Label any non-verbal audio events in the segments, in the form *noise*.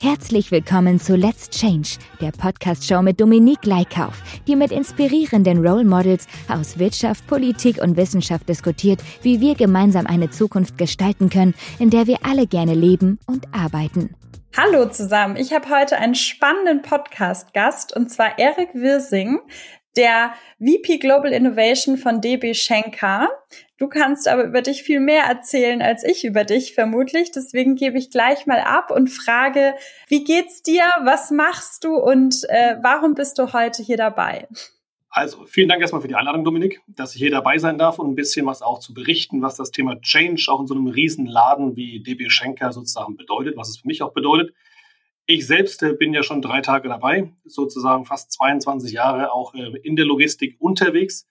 Herzlich willkommen zu Let's Change, der Podcast-Show mit Dominique Leikauf, die mit inspirierenden Role Models aus Wirtschaft, Politik und Wissenschaft diskutiert, wie wir gemeinsam eine Zukunft gestalten können, in der wir alle gerne leben und arbeiten. Hallo zusammen, ich habe heute einen spannenden Podcast-Gast und zwar Erik Wirsing, der VP Global Innovation von DB Schenker. Du kannst aber über dich viel mehr erzählen als ich über dich vermutlich. Deswegen gebe ich gleich mal ab und frage, wie geht's dir? Was machst du und äh, warum bist du heute hier dabei? Also, vielen Dank erstmal für die Einladung, Dominik, dass ich hier dabei sein darf und ein bisschen was auch zu berichten, was das Thema Change auch in so einem Riesenladen wie DB Schenker sozusagen bedeutet, was es für mich auch bedeutet. Ich selbst äh, bin ja schon drei Tage dabei, sozusagen fast 22 Jahre auch äh, in der Logistik unterwegs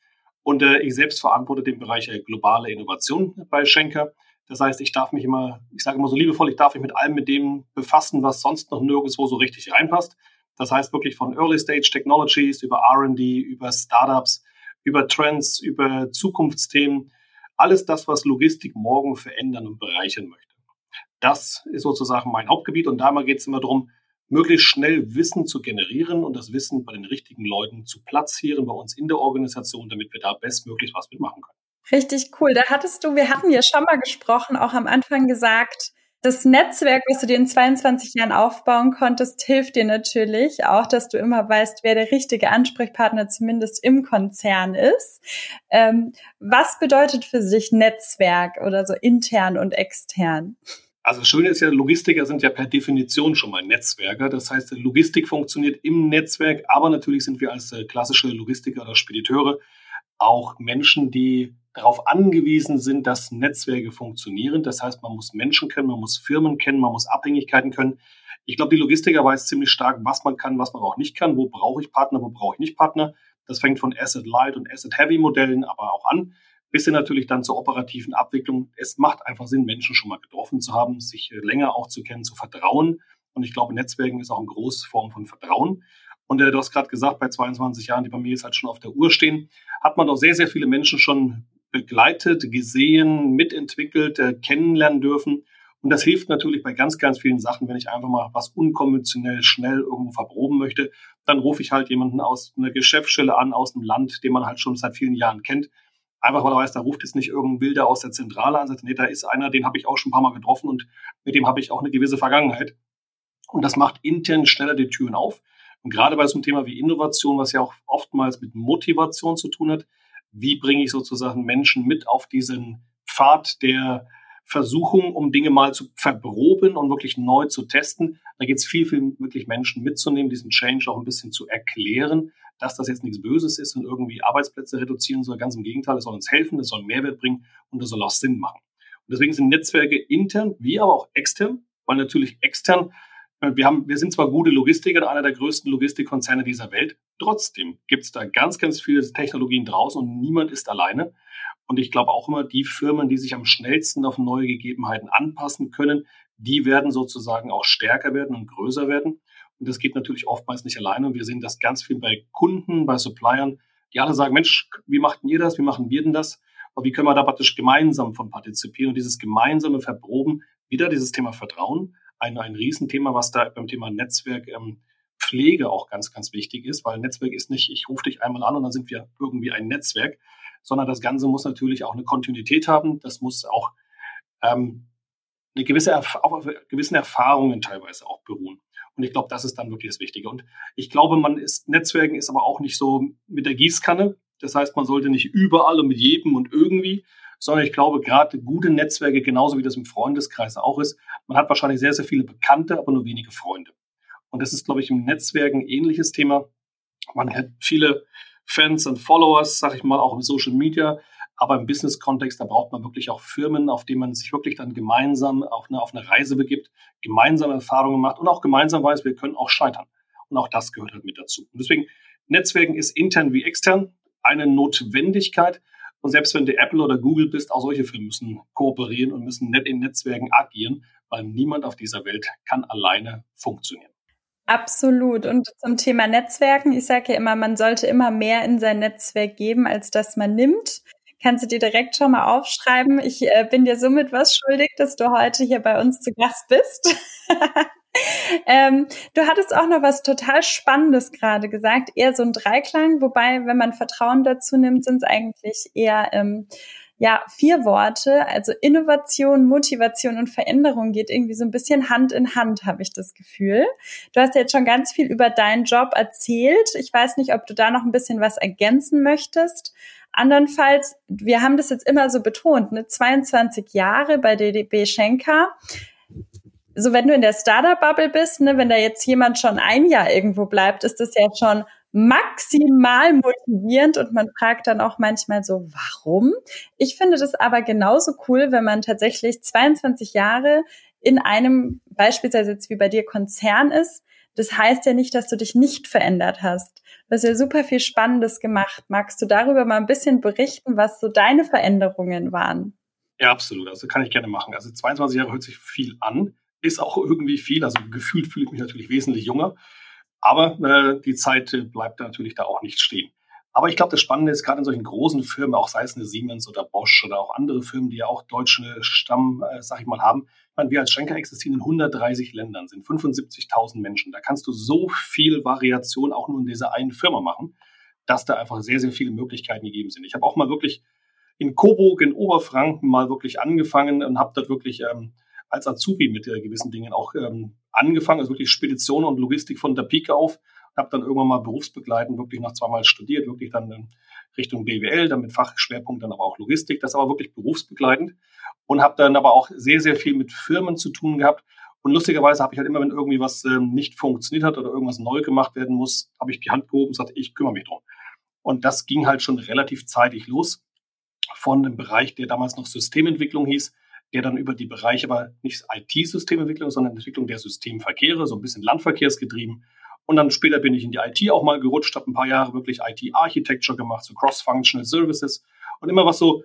und äh, ich selbst verantworte den Bereich äh, globale Innovation bei Schenker. Das heißt, ich darf mich immer, ich sage immer so liebevoll, ich darf mich mit allem mit dem befassen, was sonst noch nirgendwo so richtig reinpasst. Das heißt wirklich von Early Stage Technologies über R&D, über Startups, über Trends, über Zukunftsthemen. Alles das, was Logistik morgen verändern und bereichern möchte. Das ist sozusagen mein Hauptgebiet und da geht es immer darum, möglichst schnell Wissen zu generieren und das Wissen bei den richtigen Leuten zu platzieren bei uns in der Organisation, damit wir da bestmöglich was mitmachen können. Richtig cool. Da hattest du, wir hatten ja schon mal gesprochen, auch am Anfang gesagt, das Netzwerk, was du dir in 22 Jahren aufbauen konntest, hilft dir natürlich auch, dass du immer weißt, wer der richtige Ansprechpartner zumindest im Konzern ist. Ähm, was bedeutet für sich Netzwerk oder so intern und extern? Also das Schöne ist ja, Logistiker sind ja per Definition schon mal Netzwerker. Das heißt, Logistik funktioniert im Netzwerk, aber natürlich sind wir als äh, klassische Logistiker oder Spediteure auch Menschen, die darauf angewiesen sind, dass Netzwerke funktionieren. Das heißt, man muss Menschen kennen, man muss Firmen kennen, man muss Abhängigkeiten können. Ich glaube, die Logistiker weiß ziemlich stark, was man kann, was man auch nicht kann, wo brauche ich Partner, wo brauche ich nicht Partner. Das fängt von Asset Light und Asset Heavy Modellen aber auch an bis hin natürlich dann zur operativen Abwicklung. Es macht einfach Sinn, Menschen schon mal getroffen zu haben, sich äh, länger auch zu kennen, zu vertrauen. Und ich glaube, Netzwerken ist auch eine große Form von Vertrauen. Und äh, du hast gerade gesagt, bei 22 Jahren, die bei mir jetzt halt schon auf der Uhr stehen, hat man doch sehr, sehr viele Menschen schon begleitet, gesehen, mitentwickelt, äh, kennenlernen dürfen. Und das hilft natürlich bei ganz, ganz vielen Sachen, wenn ich einfach mal was unkonventionell schnell irgendwo verproben möchte, dann rufe ich halt jemanden aus einer Geschäftsstelle an, aus einem Land, den man halt schon seit vielen Jahren kennt Einfach weil er weiß, da ruft jetzt nicht irgendein Wilder aus der Zentrale an, sagt, nee, da ist einer, den habe ich auch schon ein paar Mal getroffen und mit dem habe ich auch eine gewisse Vergangenheit. Und das macht intern schneller die Türen auf. Und gerade bei so einem Thema wie Innovation, was ja auch oftmals mit Motivation zu tun hat, wie bringe ich sozusagen Menschen mit auf diesen Pfad der Versuchung, um Dinge mal zu verproben und wirklich neu zu testen. Da geht es viel, viel wirklich Menschen mitzunehmen, diesen Change auch ein bisschen zu erklären, dass das jetzt nichts Böses ist und irgendwie Arbeitsplätze reduzieren soll. Ganz im Gegenteil, es soll uns helfen, es soll Mehrwert bringen und es soll auch Sinn machen. Und deswegen sind Netzwerke intern wie aber auch extern, weil natürlich extern, äh, wir, haben, wir sind zwar gute Logistiker, einer der größten Logistikkonzerne dieser Welt, trotzdem gibt es da ganz, ganz viele Technologien draußen und niemand ist alleine. Und ich glaube auch immer, die Firmen, die sich am schnellsten auf neue Gegebenheiten anpassen können, die werden sozusagen auch stärker werden und größer werden. Und das geht natürlich oftmals nicht alleine. Und wir sehen das ganz viel bei Kunden, bei Suppliern, die alle sagen, Mensch, wie macht ihr das? Wie machen wir denn das? Aber wie können wir da praktisch gemeinsam von partizipieren? Und dieses gemeinsame Verproben, wieder dieses Thema Vertrauen, ein, ein Riesenthema, was da beim Thema Netzwerk ähm, Pflege auch ganz, ganz wichtig ist, weil Netzwerk ist nicht, ich rufe dich einmal an und dann sind wir irgendwie ein Netzwerk, sondern das Ganze muss natürlich auch eine Kontinuität haben. Das muss auch ähm, eine gewisse, auf gewissen Erfahrungen teilweise auch beruhen. Und ich glaube, das ist dann wirklich das Wichtige. Und ich glaube, man ist, Netzwerken ist aber auch nicht so mit der Gießkanne. Das heißt, man sollte nicht überall und mit jedem und irgendwie, sondern ich glaube, gerade gute Netzwerke, genauso wie das im Freundeskreis auch ist, man hat wahrscheinlich sehr, sehr viele Bekannte, aber nur wenige Freunde. Und das ist, glaube ich, im Netzwerken ein ähnliches Thema. Man hat viele Fans und Followers, sag ich mal, auch im Social Media. Aber im Business-Kontext, da braucht man wirklich auch Firmen, auf denen man sich wirklich dann gemeinsam auf eine, auf eine Reise begibt, gemeinsame Erfahrungen macht und auch gemeinsam weiß, wir können auch scheitern. Und auch das gehört halt mit dazu. Und deswegen, Netzwerken ist intern wie extern eine Notwendigkeit. Und selbst wenn du Apple oder Google bist, auch solche Firmen müssen kooperieren und müssen net in Netzwerken agieren, weil niemand auf dieser Welt kann alleine funktionieren. Absolut. Und zum Thema Netzwerken, ich sage ja immer, man sollte immer mehr in sein Netzwerk geben, als dass man nimmt. Kannst du dir direkt schon mal aufschreiben. Ich äh, bin dir somit was schuldig, dass du heute hier bei uns zu Gast bist. *laughs* ähm, du hattest auch noch was total Spannendes gerade gesagt, eher so ein Dreiklang, wobei, wenn man Vertrauen dazu nimmt, sind es eigentlich eher ähm, ja, vier Worte, also Innovation, Motivation und Veränderung geht irgendwie so ein bisschen Hand in Hand, habe ich das Gefühl. Du hast jetzt schon ganz viel über deinen Job erzählt. Ich weiß nicht, ob du da noch ein bisschen was ergänzen möchtest. Andernfalls, wir haben das jetzt immer so betont, ne, 22 Jahre bei DDB Schenker so wenn du in der Startup-Bubble bist, ne, wenn da jetzt jemand schon ein Jahr irgendwo bleibt, ist das ja schon maximal motivierend und man fragt dann auch manchmal so, warum? Ich finde das aber genauso cool, wenn man tatsächlich 22 Jahre in einem, beispielsweise jetzt wie bei dir, Konzern ist. Das heißt ja nicht, dass du dich nicht verändert hast. Du hast ja super viel Spannendes gemacht. Magst du darüber mal ein bisschen berichten, was so deine Veränderungen waren? Ja, absolut. Also kann ich gerne machen. Also 22 Jahre hört sich viel an, ist auch irgendwie viel. Also gefühlt fühle ich mich natürlich wesentlich jünger. Aber äh, die Zeit äh, bleibt natürlich da auch nicht stehen. Aber ich glaube, das Spannende ist gerade in solchen großen Firmen, auch sei es eine Siemens oder Bosch oder auch andere Firmen, die ja auch deutsche Stamm, äh, sag ich mal, haben. Ich meine, wir als Schenker existieren in 130 Ländern, sind 75.000 Menschen. Da kannst du so viel Variation auch nur in dieser einen Firma machen, dass da einfach sehr, sehr viele Möglichkeiten gegeben sind. Ich habe auch mal wirklich in Coburg in Oberfranken mal wirklich angefangen und habe dort wirklich ähm, als Azubi mit äh, gewissen Dingen auch ähm, angefangen, also wirklich Spedition und Logistik von der Pike auf. Habe dann irgendwann mal berufsbegleitend wirklich noch zweimal studiert, wirklich dann Richtung BWL, dann mit Fachschwerpunkt dann aber auch Logistik, das aber wirklich berufsbegleitend und habe dann aber auch sehr, sehr viel mit Firmen zu tun gehabt. Und lustigerweise habe ich halt immer, wenn irgendwie was ähm, nicht funktioniert hat oder irgendwas neu gemacht werden muss, habe ich die Hand gehoben und gesagt, ich kümmere mich drum. Und das ging halt schon relativ zeitig los von dem Bereich, der damals noch Systementwicklung hieß, der dann über die Bereiche aber nicht IT-Systementwicklung, sondern Entwicklung der Systemverkehre, so ein bisschen Landverkehrsgetrieben. Und dann später bin ich in die IT auch mal gerutscht, habe ein paar Jahre wirklich IT-Architecture gemacht, so Cross-Functional Services. Und immer was so,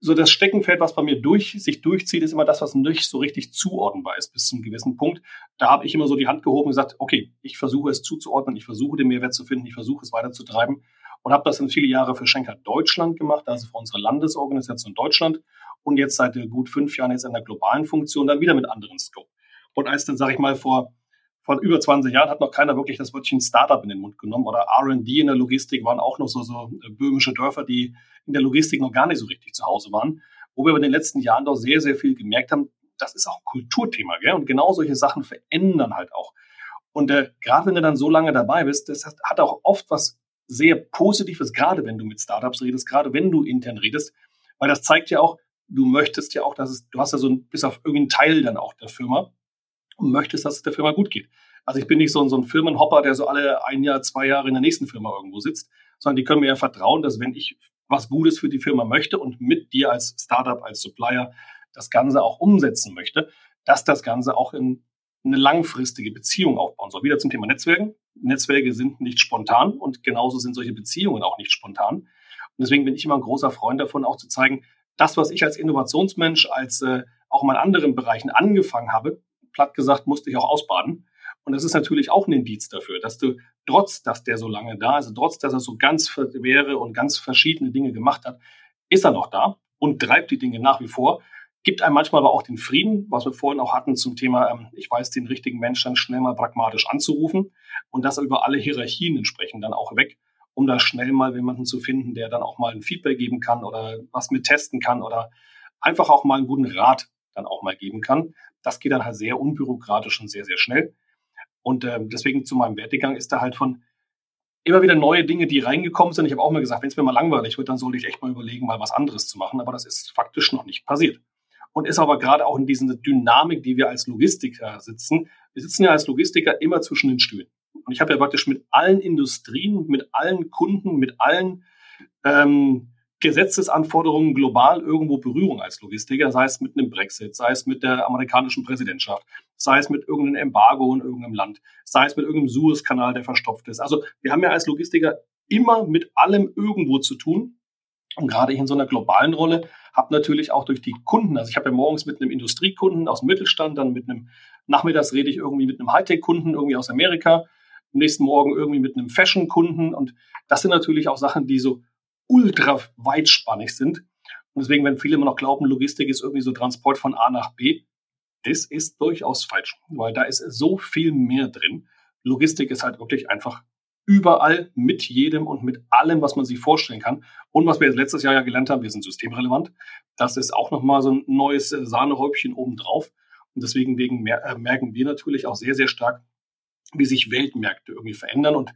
so das Steckenfeld, was bei mir durch, sich durchzieht, ist immer das, was nicht so richtig zuordnenbar ist bis zum gewissen Punkt. Da habe ich immer so die Hand gehoben und gesagt, okay, ich versuche es zuzuordnen, ich versuche den Mehrwert zu finden, ich versuche es weiterzutreiben und habe das dann viele Jahre für Schenker Deutschland gemacht, also für unsere Landesorganisation Deutschland und jetzt seit gut fünf Jahren jetzt in der globalen Funktion dann wieder mit anderen Scope. Und als dann, sage ich mal, vor, vor über 20 Jahren hat noch keiner wirklich das Wörtchen Startup in den Mund genommen oder R&D in der Logistik waren auch noch so, so äh, böhmische Dörfer, die in der Logistik noch gar nicht so richtig zu Hause waren, wo wir in den letzten Jahren doch sehr, sehr viel gemerkt haben, das ist auch ein Kulturthema, gell? Und genau solche Sachen verändern halt auch. Und äh, gerade wenn du dann so lange dabei bist, das hat auch oft was sehr Positives, gerade wenn du mit Startups redest, gerade wenn du intern redest, weil das zeigt ja auch, du möchtest ja auch, dass es, du hast ja so ein, bis auf irgendeinen Teil dann auch der Firma und möchtest, dass es der Firma gut geht. Also ich bin nicht so, ein, so ein Firmenhopper, der so alle ein Jahr, zwei Jahre in der nächsten Firma irgendwo sitzt, sondern die können mir ja vertrauen, dass wenn ich was Gutes für die Firma möchte und mit dir als Startup, als Supplier das Ganze auch umsetzen möchte, dass das Ganze auch in eine langfristige Beziehung aufbauen soll. Wieder zum Thema Netzwerken. Netzwerke sind nicht spontan und genauso sind solche Beziehungen auch nicht spontan. Und deswegen bin ich immer ein großer Freund davon, auch zu zeigen, das, was ich als Innovationsmensch, als äh, auch mal in anderen Bereichen angefangen habe, platt gesagt, musste ich auch ausbaden. Und das ist natürlich auch ein Indiz dafür, dass du trotz, dass der so lange da ist, trotz, dass er so ganz wäre und ganz verschiedene Dinge gemacht hat, ist er noch da und treibt die Dinge nach wie vor. Gibt einem manchmal aber auch den Frieden, was wir vorhin auch hatten zum Thema, ähm, ich weiß den richtigen Menschen schnell mal pragmatisch anzurufen und das über alle Hierarchien entsprechend dann auch weg um da schnell mal jemanden zu finden, der dann auch mal ein Feedback geben kann oder was mit testen kann oder einfach auch mal einen guten Rat dann auch mal geben kann. Das geht dann halt sehr unbürokratisch und sehr, sehr schnell. Und äh, deswegen zu meinem Werdegang ist da halt von immer wieder neue Dinge, die reingekommen sind. Ich habe auch mal gesagt, wenn es mir mal langweilig wird, dann sollte ich echt mal überlegen, mal was anderes zu machen. Aber das ist faktisch noch nicht passiert. Und ist aber gerade auch in dieser Dynamik, die wir als Logistiker sitzen. Wir sitzen ja als Logistiker immer zwischen den Stühlen. Und ich habe ja praktisch mit allen Industrien, mit allen Kunden, mit allen ähm, Gesetzesanforderungen global irgendwo Berührung als Logistiker, sei es mit einem Brexit, sei es mit der amerikanischen Präsidentschaft, sei es mit irgendeinem Embargo in irgendeinem Land, sei es mit irgendeinem Suezkanal, der verstopft ist. Also wir haben ja als Logistiker immer mit allem irgendwo zu tun. Und gerade in so einer globalen Rolle habe natürlich auch durch die Kunden, also ich habe ja morgens mit einem Industriekunden aus dem Mittelstand, dann mit einem, nachmittags rede ich irgendwie mit einem Hightech-Kunden irgendwie aus Amerika, am nächsten Morgen irgendwie mit einem Fashion-Kunden und das sind natürlich auch Sachen, die so ultra weitspannig sind. Und deswegen, wenn viele immer noch glauben, Logistik ist irgendwie so Transport von A nach B, das ist durchaus falsch, weil da ist so viel mehr drin. Logistik ist halt wirklich einfach überall mit jedem und mit allem, was man sich vorstellen kann. Und was wir letztes Jahr ja gelernt haben, wir sind systemrelevant. Das ist auch nochmal so ein neues Sahnehäubchen obendrauf. Und deswegen wegen äh, merken wir natürlich auch sehr, sehr stark, wie sich Weltmärkte irgendwie verändern. Und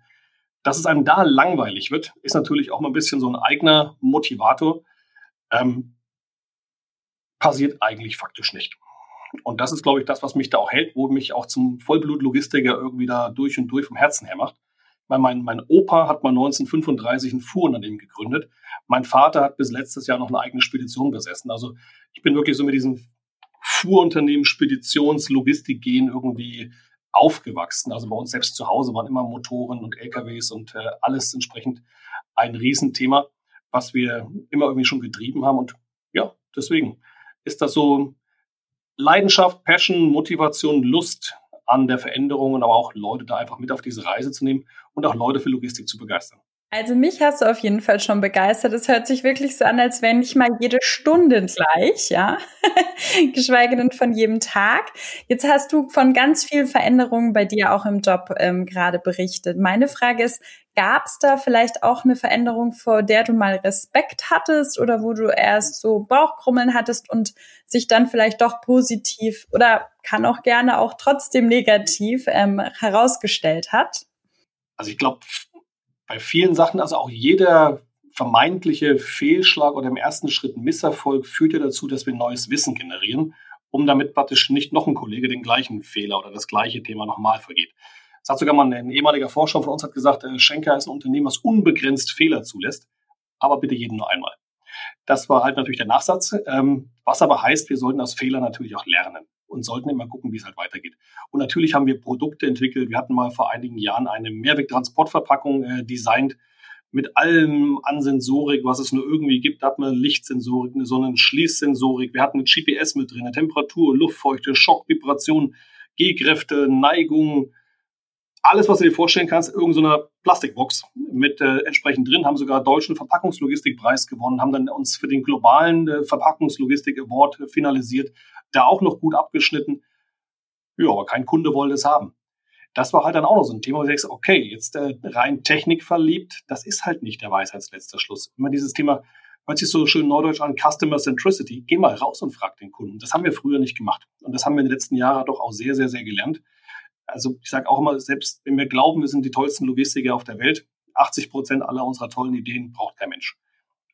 dass es einem da langweilig wird, ist natürlich auch mal ein bisschen so ein eigener Motivator. Ähm, passiert eigentlich faktisch nicht. Und das ist, glaube ich, das, was mich da auch hält, wo mich auch zum Vollblutlogistiker irgendwie da durch und durch vom Herzen her macht weil mein, mein Opa hat mal 1935 ein Fuhrunternehmen gegründet. Mein Vater hat bis letztes Jahr noch eine eigene Spedition besessen. Also ich bin wirklich so mit diesem Fuhrunternehmen, Speditions, Logistik gehen irgendwie aufgewachsen. Also bei uns selbst zu Hause waren immer Motoren und LKWs und äh, alles entsprechend ein Riesenthema, was wir immer irgendwie schon getrieben haben. Und ja, deswegen ist das so Leidenschaft, Passion, Motivation, Lust, an der Veränderung und aber auch Leute da einfach mit auf diese Reise zu nehmen und auch Leute für Logistik zu begeistern. Also mich hast du auf jeden Fall schon begeistert. Es hört sich wirklich so an, als wenn nicht mal jede Stunde gleich, ja, *laughs* geschweige denn von jedem Tag. Jetzt hast du von ganz vielen Veränderungen bei dir auch im Job ähm, gerade berichtet. Meine Frage ist, gab es da vielleicht auch eine Veränderung, vor der du mal Respekt hattest oder wo du erst so Bauchkrummeln hattest und sich dann vielleicht doch positiv oder kann auch gerne auch trotzdem negativ ähm, herausgestellt hat? Also ich glaube, bei vielen Sachen, also auch jeder vermeintliche Fehlschlag oder im ersten Schritt Misserfolg führt ja dazu, dass wir neues Wissen generieren, um damit praktisch nicht noch ein Kollege den gleichen Fehler oder das gleiche Thema nochmal vergeht. Das hat sogar mal ein ehemaliger Forscher von uns hat gesagt, äh, Schenker ist ein Unternehmen, was unbegrenzt Fehler zulässt, aber bitte jeden nur einmal. Das war halt natürlich der Nachsatz, ähm, was aber heißt, wir sollten aus Fehlern natürlich auch lernen und sollten immer gucken, wie es halt weitergeht. Und natürlich haben wir Produkte entwickelt. Wir hatten mal vor einigen Jahren eine Mehrwegtransportverpackung äh, designt mit allem an Sensorik, was es nur irgendwie gibt. Da hatten wir Lichtsensorik, eine Sonnenschließsensorik. Wir hatten eine GPS mit drin, eine Temperatur, Luftfeuchte, Schock, Vibration, Gehkräfte, Neigung, alles, was du dir vorstellen kannst, irgendeiner so Plastikbox mit äh, entsprechend drin, haben sogar deutschen Verpackungslogistikpreis gewonnen, haben dann uns für den globalen äh, Verpackungslogistik Award finalisiert, da auch noch gut abgeschnitten. Ja, aber kein Kunde wollte es haben. Das war halt dann auch noch so ein Thema, wo du sagst, okay, jetzt äh, rein Technik verliebt, das ist halt nicht der Weisheitsletzter Schluss. Man dieses Thema, hört sich so schön neudeutsch an, Customer Centricity, geh mal raus und frag den Kunden. Das haben wir früher nicht gemacht. Und das haben wir in den letzten Jahren doch auch sehr, sehr, sehr gelernt. Also ich sage auch immer, selbst wenn wir glauben, wir sind die tollsten Logistiker auf der Welt, 80 Prozent aller unserer tollen Ideen braucht kein Mensch.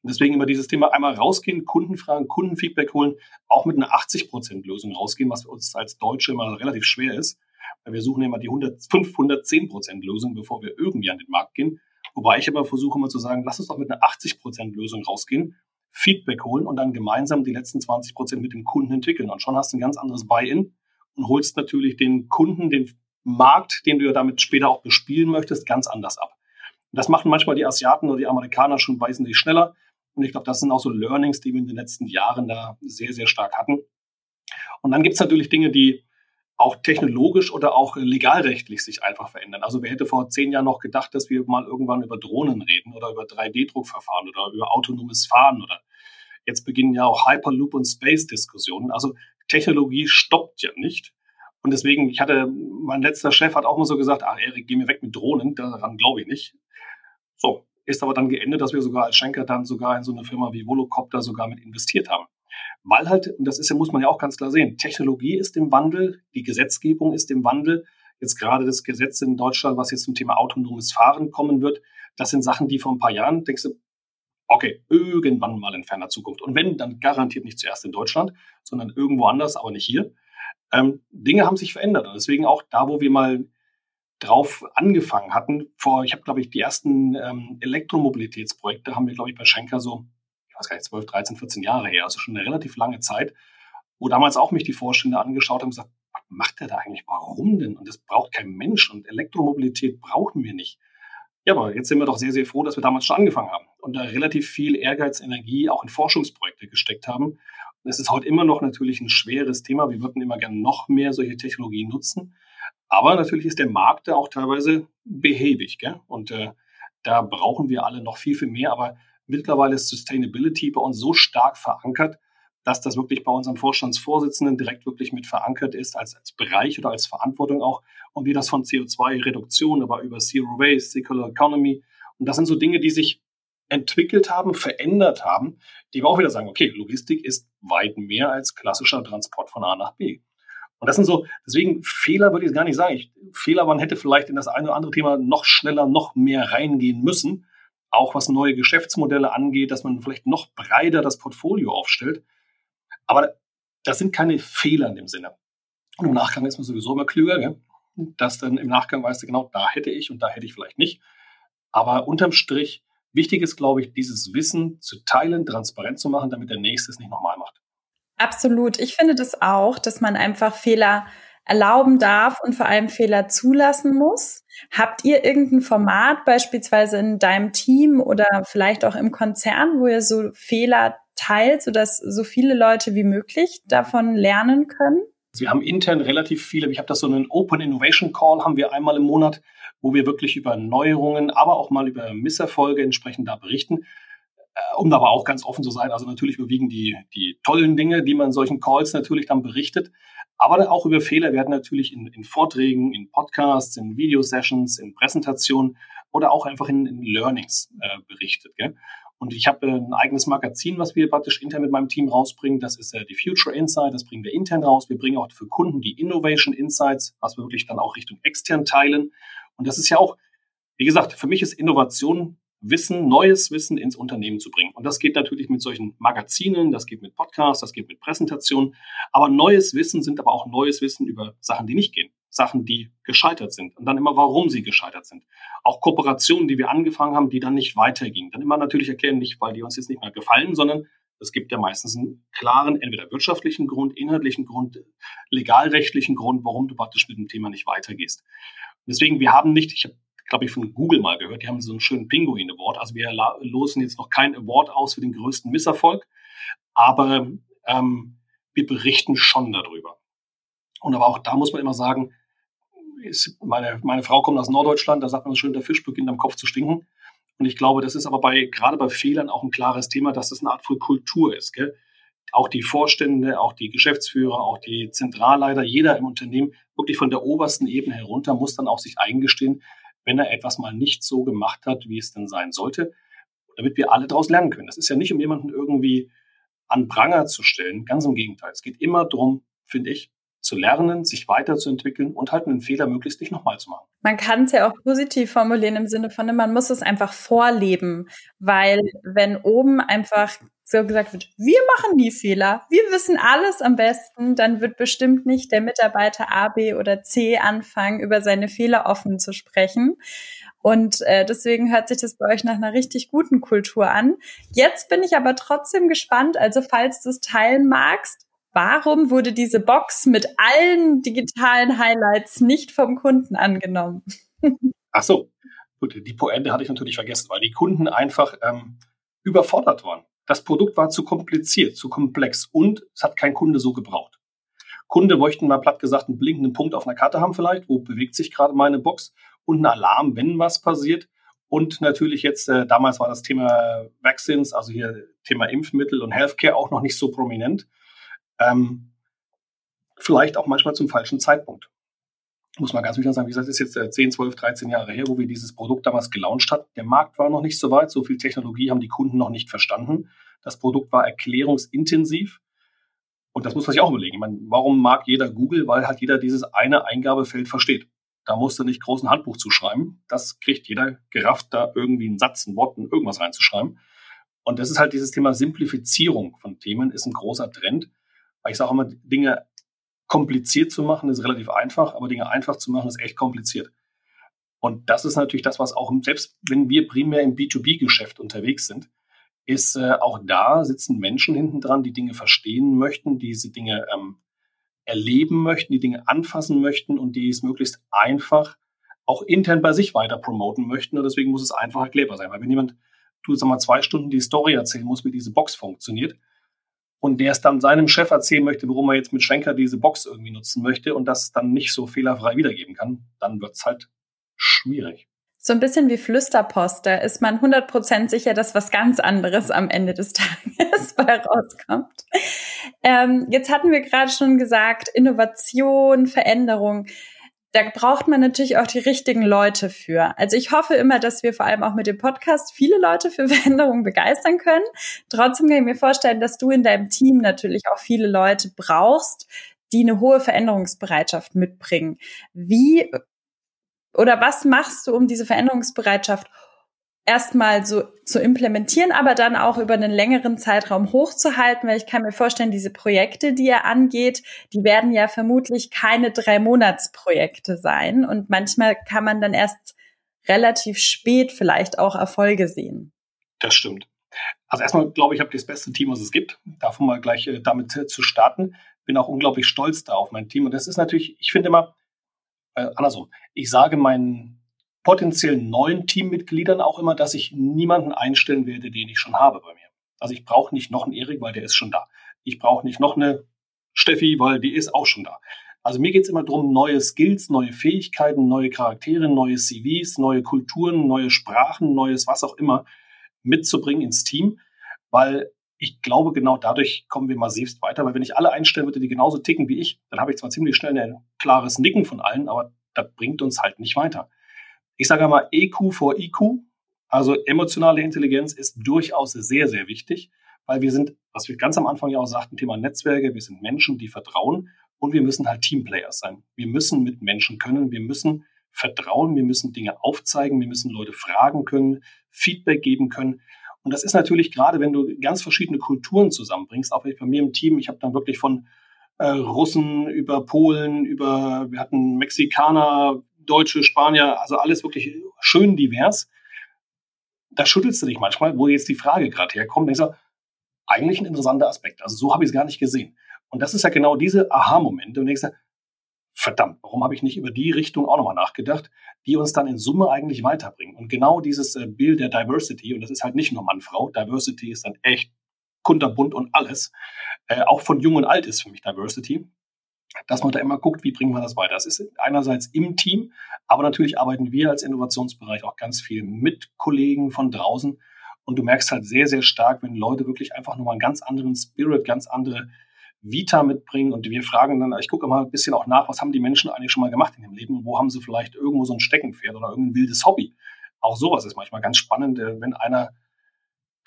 Und deswegen immer dieses Thema einmal rausgehen, Kunden fragen, Kundenfeedback holen, auch mit einer 80%-Lösung rausgehen, was für uns als Deutsche immer relativ schwer ist. Weil wir suchen immer die 100, 510%-Lösung, bevor wir irgendwie an den Markt gehen. Wobei ich aber versuche immer zu sagen, lass uns doch mit einer 80%-Lösung rausgehen, Feedback holen und dann gemeinsam die letzten 20% mit dem Kunden entwickeln. Und schon hast du ein ganz anderes Buy-in und holst natürlich den Kunden, den Markt, den du ja damit später auch bespielen möchtest, ganz anders ab. Und das machen manchmal die Asiaten oder die Amerikaner schon wesentlich schneller. Und ich glaube, das sind auch so Learnings, die wir in den letzten Jahren da sehr, sehr stark hatten. Und dann gibt es natürlich Dinge, die auch technologisch oder auch legalrechtlich sich einfach verändern. Also wer hätte vor zehn Jahren noch gedacht, dass wir mal irgendwann über Drohnen reden oder über 3D-Druckverfahren oder über autonomes Fahren oder jetzt beginnen ja auch Hyperloop und Space-Diskussionen. Also Technologie stoppt ja nicht. Und deswegen, ich hatte, mein letzter Chef hat auch mal so gesagt, ach Erik, geh mir weg mit Drohnen, daran glaube ich nicht. So, ist aber dann geendet, dass wir sogar als Schenker dann sogar in so eine Firma wie Volocopter sogar mit investiert haben. Weil halt, und das ist ja, muss man ja auch ganz klar sehen, Technologie ist im Wandel, die Gesetzgebung ist im Wandel. Jetzt gerade das Gesetz in Deutschland, was jetzt zum Thema autonomes Fahren kommen wird, das sind Sachen, die vor ein paar Jahren, denkst du, okay, irgendwann mal in ferner Zukunft. Und wenn, dann garantiert nicht zuerst in Deutschland, sondern irgendwo anders, aber nicht hier. Ähm, Dinge haben sich verändert. Und deswegen auch da, wo wir mal drauf angefangen hatten. Vor, ich habe, glaube ich, die ersten ähm, Elektromobilitätsprojekte haben wir, glaube ich, bei Schenker so, ich weiß gar nicht, 12, 13, 14 Jahre her, also schon eine relativ lange Zeit, wo damals auch mich die Vorstände angeschaut haben und gesagt, was macht der da eigentlich? Warum denn? Und das braucht kein Mensch und Elektromobilität brauchen wir nicht. Ja, aber jetzt sind wir doch sehr, sehr froh, dass wir damals schon angefangen haben. und da relativ viel Ehrgeiz, Energie auch in Forschungsprojekte gesteckt haben. Es ist heute immer noch natürlich ein schweres Thema. Wir würden immer gerne noch mehr solche Technologien nutzen. Aber natürlich ist der Markt da auch teilweise behäbig. Gell? Und äh, da brauchen wir alle noch viel, viel mehr. Aber mittlerweile ist Sustainability bei uns so stark verankert, dass das wirklich bei unserem Vorstandsvorsitzenden direkt wirklich mit verankert ist als, als Bereich oder als Verantwortung auch. Und wie das von CO2-Reduktion, aber über Zero Waste, Circular Economy. Und das sind so Dinge, die sich entwickelt haben, verändert haben, die wir auch wieder sagen, okay, Logistik ist weit mehr als klassischer Transport von A nach B. Und das sind so, deswegen Fehler würde ich gar nicht sagen. Ich, Fehler, man hätte vielleicht in das eine oder andere Thema noch schneller, noch mehr reingehen müssen. Auch was neue Geschäftsmodelle angeht, dass man vielleicht noch breiter das Portfolio aufstellt. Aber das sind keine Fehler in dem Sinne. Und im Nachgang ist man sowieso immer klüger, gell? dass dann im Nachgang weißt du genau, da hätte ich und da hätte ich vielleicht nicht. Aber unterm Strich, wichtig ist, glaube ich, dieses Wissen zu teilen, transparent zu machen, damit der Nächste es nicht nochmal macht. Absolut. Ich finde das auch, dass man einfach Fehler erlauben darf und vor allem Fehler zulassen muss. Habt ihr irgendein Format beispielsweise in deinem Team oder vielleicht auch im Konzern, wo ihr so Fehler teilt, sodass so viele Leute wie möglich davon lernen können? Wir haben intern relativ viele. Ich habe das so einen Open Innovation Call haben wir einmal im Monat, wo wir wirklich über Neuerungen, aber auch mal über Misserfolge entsprechend da berichten. Äh, um aber auch ganz offen zu sein, also natürlich überwiegen die, die tollen Dinge, die man in solchen Calls natürlich dann berichtet. Aber auch über Fehler werden natürlich in, in Vorträgen, in Podcasts, in Videosessions, in Präsentationen oder auch einfach in, in Learnings äh, berichtet. Gell? Und ich habe ein eigenes Magazin, was wir praktisch intern mit meinem Team rausbringen. Das ist äh, die Future Insight. Das bringen wir intern raus. Wir bringen auch für Kunden die Innovation Insights, was wir wirklich dann auch Richtung extern teilen. Und das ist ja auch, wie gesagt, für mich ist Innovation Wissen, neues Wissen ins Unternehmen zu bringen. Und das geht natürlich mit solchen Magazinen, das geht mit Podcasts, das geht mit Präsentationen. Aber neues Wissen sind aber auch neues Wissen über Sachen, die nicht gehen. Sachen, die gescheitert sind. Und dann immer, warum sie gescheitert sind. Auch Kooperationen, die wir angefangen haben, die dann nicht weitergingen. Dann immer natürlich erklären, nicht, weil die uns jetzt nicht mehr gefallen, sondern es gibt ja meistens einen klaren, entweder wirtschaftlichen Grund, inhaltlichen Grund, legalrechtlichen Grund, warum du praktisch mit dem Thema nicht weitergehst. Deswegen, wir haben nicht, ich habe glaube ich, von Google mal gehört. Die haben so einen schönen Pinguin-Award. Also wir losen jetzt noch keinen Award aus für den größten Misserfolg, aber ähm, wir berichten schon darüber. Und aber auch da muss man immer sagen, ist, meine, meine Frau kommt aus Norddeutschland, da sagt man schön, der Fisch beginnt am Kopf zu stinken. Und ich glaube, das ist aber bei, gerade bei Fehlern auch ein klares Thema, dass das eine Art von Kultur ist. Gell? Auch die Vorstände, auch die Geschäftsführer, auch die Zentralleiter, jeder im Unternehmen, wirklich von der obersten Ebene herunter, muss dann auch sich eingestehen, wenn er etwas mal nicht so gemacht hat, wie es denn sein sollte, damit wir alle daraus lernen können. Das ist ja nicht, um jemanden irgendwie an Pranger zu stellen. Ganz im Gegenteil. Es geht immer darum, finde ich, zu lernen, sich weiterzuentwickeln und halt einen Fehler möglichst nicht nochmal zu machen. Man kann es ja auch positiv formulieren im Sinne von, man muss es einfach vorleben, weil wenn oben einfach so gesagt wird, wir machen nie Fehler, wir wissen alles am besten, dann wird bestimmt nicht der Mitarbeiter A, B oder C anfangen, über seine Fehler offen zu sprechen. Und äh, deswegen hört sich das bei euch nach einer richtig guten Kultur an. Jetzt bin ich aber trotzdem gespannt, also falls du es teilen magst, warum wurde diese Box mit allen digitalen Highlights nicht vom Kunden angenommen? *laughs* Ach so, gut, die Pointe hatte ich natürlich vergessen, weil die Kunden einfach ähm, überfordert waren. Das Produkt war zu kompliziert, zu komplex und es hat kein Kunde so gebraucht. Kunde möchten mal platt gesagt einen blinkenden Punkt auf einer Karte haben vielleicht, wo bewegt sich gerade meine Box und einen Alarm, wenn was passiert. Und natürlich jetzt, äh, damals war das Thema Vaccines, also hier Thema Impfmittel und Healthcare auch noch nicht so prominent. Ähm, vielleicht auch manchmal zum falschen Zeitpunkt muss man ganz wieder sagen, wie gesagt, das ist jetzt 10, 12, 13 Jahre her, wo wir dieses Produkt damals gelauncht hatten. Der Markt war noch nicht so weit, so viel Technologie haben die Kunden noch nicht verstanden. Das Produkt war erklärungsintensiv. Und das muss man sich auch überlegen. Ich meine, warum mag jeder Google? Weil halt jeder dieses eine Eingabefeld versteht. Da musst du nicht groß ein Handbuch zuschreiben. Das kriegt jeder gerafft, da irgendwie einen Satz, ein Wort, irgendwas reinzuschreiben. Und das ist halt dieses Thema Simplifizierung von Themen, ist ein großer Trend. Weil ich sage immer, Dinge kompliziert zu machen ist relativ einfach, aber Dinge einfach zu machen ist echt kompliziert. Und das ist natürlich das, was auch, selbst wenn wir primär im B2B-Geschäft unterwegs sind, ist äh, auch da sitzen Menschen hinten dran, die Dinge verstehen möchten, diese Dinge ähm, erleben möchten, die Dinge anfassen möchten und die es möglichst einfach auch intern bei sich weiter promoten möchten. Und deswegen muss es einfach erklärbar sein. Weil wenn jemand du sag mal zwei Stunden die Story erzählen musst, wie diese Box funktioniert und der es dann seinem Chef erzählen möchte, warum er jetzt mit Schwenker diese Box irgendwie nutzen möchte und das dann nicht so fehlerfrei wiedergeben kann, dann wird's halt schwierig. So ein bisschen wie Flüsterpost, da ist man 100% sicher, dass was ganz anderes am Ende des *laughs* Tages bei rauskommt. Ähm, jetzt hatten wir gerade schon gesagt, Innovation, Veränderung da braucht man natürlich auch die richtigen Leute für. Also ich hoffe immer, dass wir vor allem auch mit dem Podcast viele Leute für *laughs* Veränderungen begeistern können. Trotzdem kann ich mir vorstellen, dass du in deinem Team natürlich auch viele Leute brauchst, die eine hohe Veränderungsbereitschaft mitbringen. Wie oder was machst du, um diese Veränderungsbereitschaft erstmal so zu implementieren, aber dann auch über einen längeren Zeitraum hochzuhalten, weil ich kann mir vorstellen, diese Projekte, die er angeht, die werden ja vermutlich keine drei Monatsprojekte sein und manchmal kann man dann erst relativ spät vielleicht auch Erfolge sehen. Das stimmt. Also erstmal glaube ich, habe das beste Team, was es gibt. Davon mal gleich äh, damit äh, zu starten. Bin auch unglaublich stolz da auf mein Team. Und das ist natürlich, ich finde immer, äh, andersrum. Ich sage meinen potenziellen neuen Teammitgliedern auch immer, dass ich niemanden einstellen werde, den ich schon habe bei mir. Also ich brauche nicht noch einen Erik, weil der ist schon da. Ich brauche nicht noch eine Steffi, weil die ist auch schon da. Also mir geht es immer darum, neue Skills, neue Fähigkeiten, neue Charaktere, neue CVs, neue Kulturen, neue Sprachen, neues was auch immer mitzubringen ins Team, weil ich glaube, genau dadurch kommen wir massivst weiter, weil wenn ich alle einstellen würde, die genauso ticken wie ich, dann habe ich zwar ziemlich schnell ein klares Nicken von allen, aber das bringt uns halt nicht weiter ich sage mal EQ vor IQ, also emotionale Intelligenz ist durchaus sehr, sehr wichtig, weil wir sind, was wir ganz am Anfang ja auch sagten, Thema Netzwerke, wir sind Menschen, die vertrauen und wir müssen halt Teamplayers sein. Wir müssen mit Menschen können, wir müssen vertrauen, wir müssen Dinge aufzeigen, wir müssen Leute fragen können, Feedback geben können. Und das ist natürlich gerade, wenn du ganz verschiedene Kulturen zusammenbringst, auch bei mir im Team, ich habe dann wirklich von äh, Russen über Polen, über, wir hatten Mexikaner, Deutsche, Spanier, also alles wirklich schön divers. Da schüttelst du dich manchmal, wo jetzt die Frage gerade herkommt. Denkst du, eigentlich ein interessanter Aspekt. Also so habe ich es gar nicht gesehen. Und das ist ja genau diese Aha-Momente. Und denkst du, verdammt, warum habe ich nicht über die Richtung auch nochmal nachgedacht, die uns dann in Summe eigentlich weiterbringen. Und genau dieses äh, Bild der Diversity, und das ist halt nicht nur Mann-Frau, Diversity ist dann echt kunterbunt und alles. Äh, auch von Jung und Alt ist für mich Diversity dass man da immer guckt, wie bringen wir das weiter. Das ist einerseits im Team, aber natürlich arbeiten wir als Innovationsbereich auch ganz viel mit Kollegen von draußen. Und du merkst halt sehr, sehr stark, wenn Leute wirklich einfach nochmal einen ganz anderen Spirit, ganz andere Vita mitbringen. Und wir fragen dann, ich gucke mal ein bisschen auch nach, was haben die Menschen eigentlich schon mal gemacht in ihrem Leben und wo haben sie vielleicht irgendwo so ein Steckenpferd oder irgendein wildes Hobby. Auch sowas ist manchmal ganz spannend, äh, wenn einer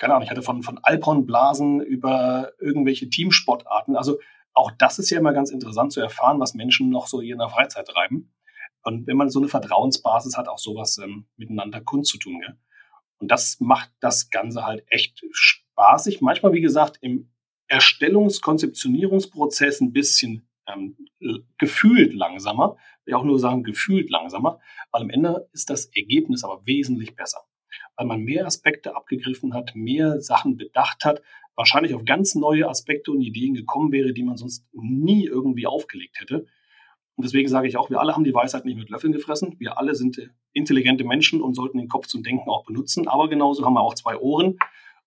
keine Ahnung, ich hatte von, von Alphornblasen über irgendwelche Teamsportarten. Also auch das ist ja immer ganz interessant zu erfahren, was Menschen noch so in der Freizeit treiben. Und wenn man so eine Vertrauensbasis hat, auch sowas ähm, miteinander kundzutun. Gell? Und das macht das Ganze halt echt spaßig. Manchmal, wie gesagt, im Erstellungs-, Konzeptionierungsprozess ein bisschen ähm, gefühlt langsamer. Ich auch nur sagen, gefühlt langsamer. Weil am Ende ist das Ergebnis aber wesentlich besser. Weil man mehr Aspekte abgegriffen hat, mehr Sachen bedacht hat, wahrscheinlich auf ganz neue Aspekte und Ideen gekommen wäre, die man sonst nie irgendwie aufgelegt hätte. Und deswegen sage ich auch, wir alle haben die Weisheit nicht mit Löffeln gefressen. Wir alle sind intelligente Menschen und sollten den Kopf zum Denken auch benutzen. Aber genauso haben wir auch zwei Ohren.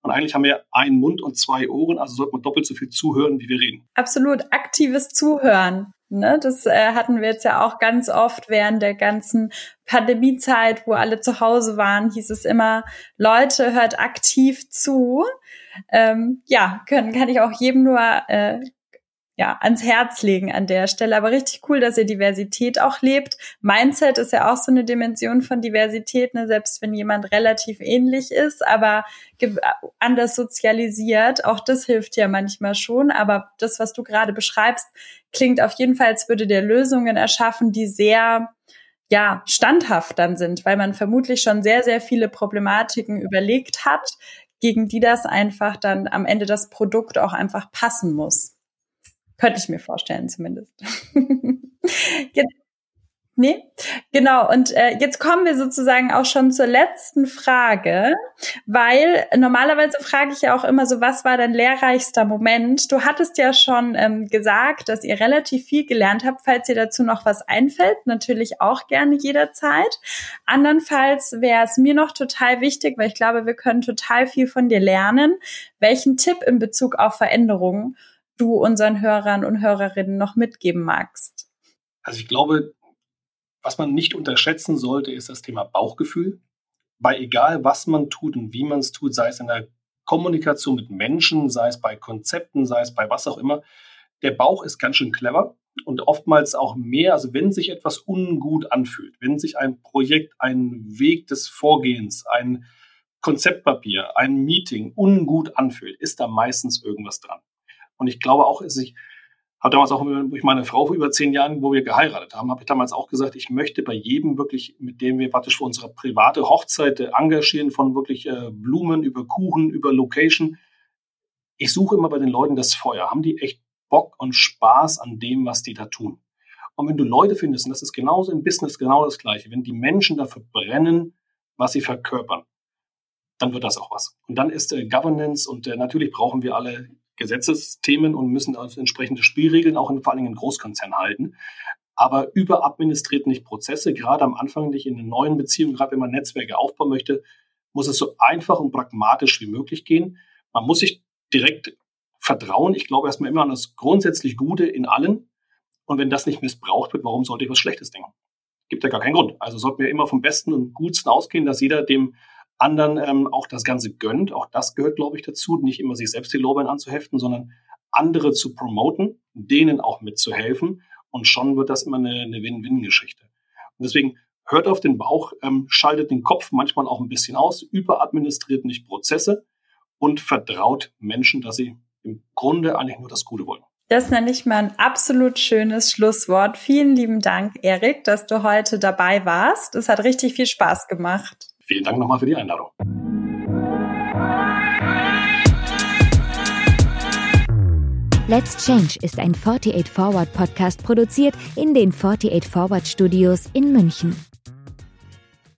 Und eigentlich haben wir einen Mund und zwei Ohren, also sollte man doppelt so viel zuhören, wie wir reden. Absolut, aktives Zuhören. Ne, das äh, hatten wir jetzt ja auch ganz oft während der ganzen Pandemiezeit, wo alle zu Hause waren, hieß es immer, Leute, hört aktiv zu. Ähm, ja, können, kann ich auch jedem nur äh, ja, ans Herz legen an der Stelle. Aber richtig cool, dass ihr Diversität auch lebt. Mindset ist ja auch so eine Dimension von Diversität, ne? selbst wenn jemand relativ ähnlich ist, aber anders sozialisiert. Auch das hilft ja manchmal schon. Aber das, was du gerade beschreibst, klingt auf jeden Fall, als würde der Lösungen erschaffen, die sehr ja, standhaft dann sind, weil man vermutlich schon sehr, sehr viele Problematiken überlegt hat, gegen die das einfach dann am Ende das Produkt auch einfach passen muss. Könnte ich mir vorstellen, zumindest. *laughs* Nee, genau. Und äh, jetzt kommen wir sozusagen auch schon zur letzten Frage, weil normalerweise frage ich ja auch immer so, was war dein lehrreichster Moment? Du hattest ja schon ähm, gesagt, dass ihr relativ viel gelernt habt. Falls dir dazu noch was einfällt, natürlich auch gerne jederzeit. Andernfalls wäre es mir noch total wichtig, weil ich glaube, wir können total viel von dir lernen, welchen Tipp in Bezug auf Veränderungen du unseren Hörern und Hörerinnen noch mitgeben magst. Also ich glaube, was man nicht unterschätzen sollte, ist das Thema Bauchgefühl. Bei egal, was man tut und wie man es tut, sei es in der Kommunikation mit Menschen, sei es bei Konzepten, sei es bei was auch immer, der Bauch ist ganz schön clever und oftmals auch mehr, also wenn sich etwas ungut anfühlt, wenn sich ein Projekt, ein Weg des Vorgehens, ein Konzeptpapier, ein Meeting ungut anfühlt, ist da meistens irgendwas dran. Und ich glaube auch, ich habe damals auch durch meine Frau vor über zehn Jahren, wo wir geheiratet haben, habe ich damals auch gesagt, ich möchte bei jedem wirklich, mit dem wir praktisch für unsere private Hochzeit äh, engagieren, von wirklich äh, Blumen über Kuchen, über Location. Ich suche immer bei den Leuten das Feuer. Haben die echt Bock und Spaß an dem, was die da tun? Und wenn du Leute findest, und das ist genauso im Business genau das Gleiche, wenn die Menschen dafür brennen, was sie verkörpern, dann wird das auch was. Und dann ist äh, Governance und äh, natürlich brauchen wir alle Gesetzesthemen und müssen also entsprechende Spielregeln auch in, vor allem in Großkonzernen halten. Aber überadministriert nicht Prozesse, gerade am Anfang nicht in den neuen Beziehungen, gerade wenn man Netzwerke aufbauen möchte, muss es so einfach und pragmatisch wie möglich gehen. Man muss sich direkt vertrauen. Ich glaube erstmal immer an das grundsätzlich Gute in allen. Und wenn das nicht missbraucht wird, warum sollte ich was Schlechtes denken? Gibt ja gar keinen Grund. Also sollten wir immer vom Besten und Gutsten ausgehen, dass jeder dem anderen ähm, auch das Ganze gönnt. Auch das gehört, glaube ich, dazu, nicht immer sich selbst die Lorbeeren anzuheften, sondern andere zu promoten, denen auch mitzuhelfen. Und schon wird das immer eine, eine Win-Win-Geschichte. Und deswegen hört auf den Bauch, ähm, schaltet den Kopf manchmal auch ein bisschen aus, überadministriert nicht Prozesse und vertraut Menschen, dass sie im Grunde eigentlich nur das Gute wollen. Das nenne ich mal ein absolut schönes Schlusswort. Vielen lieben Dank, Erik, dass du heute dabei warst. Es hat richtig viel Spaß gemacht. Vielen Dank nochmal für die Einladung. Let's Change ist ein 48 Forward Podcast produziert in den 48 Forward Studios in München.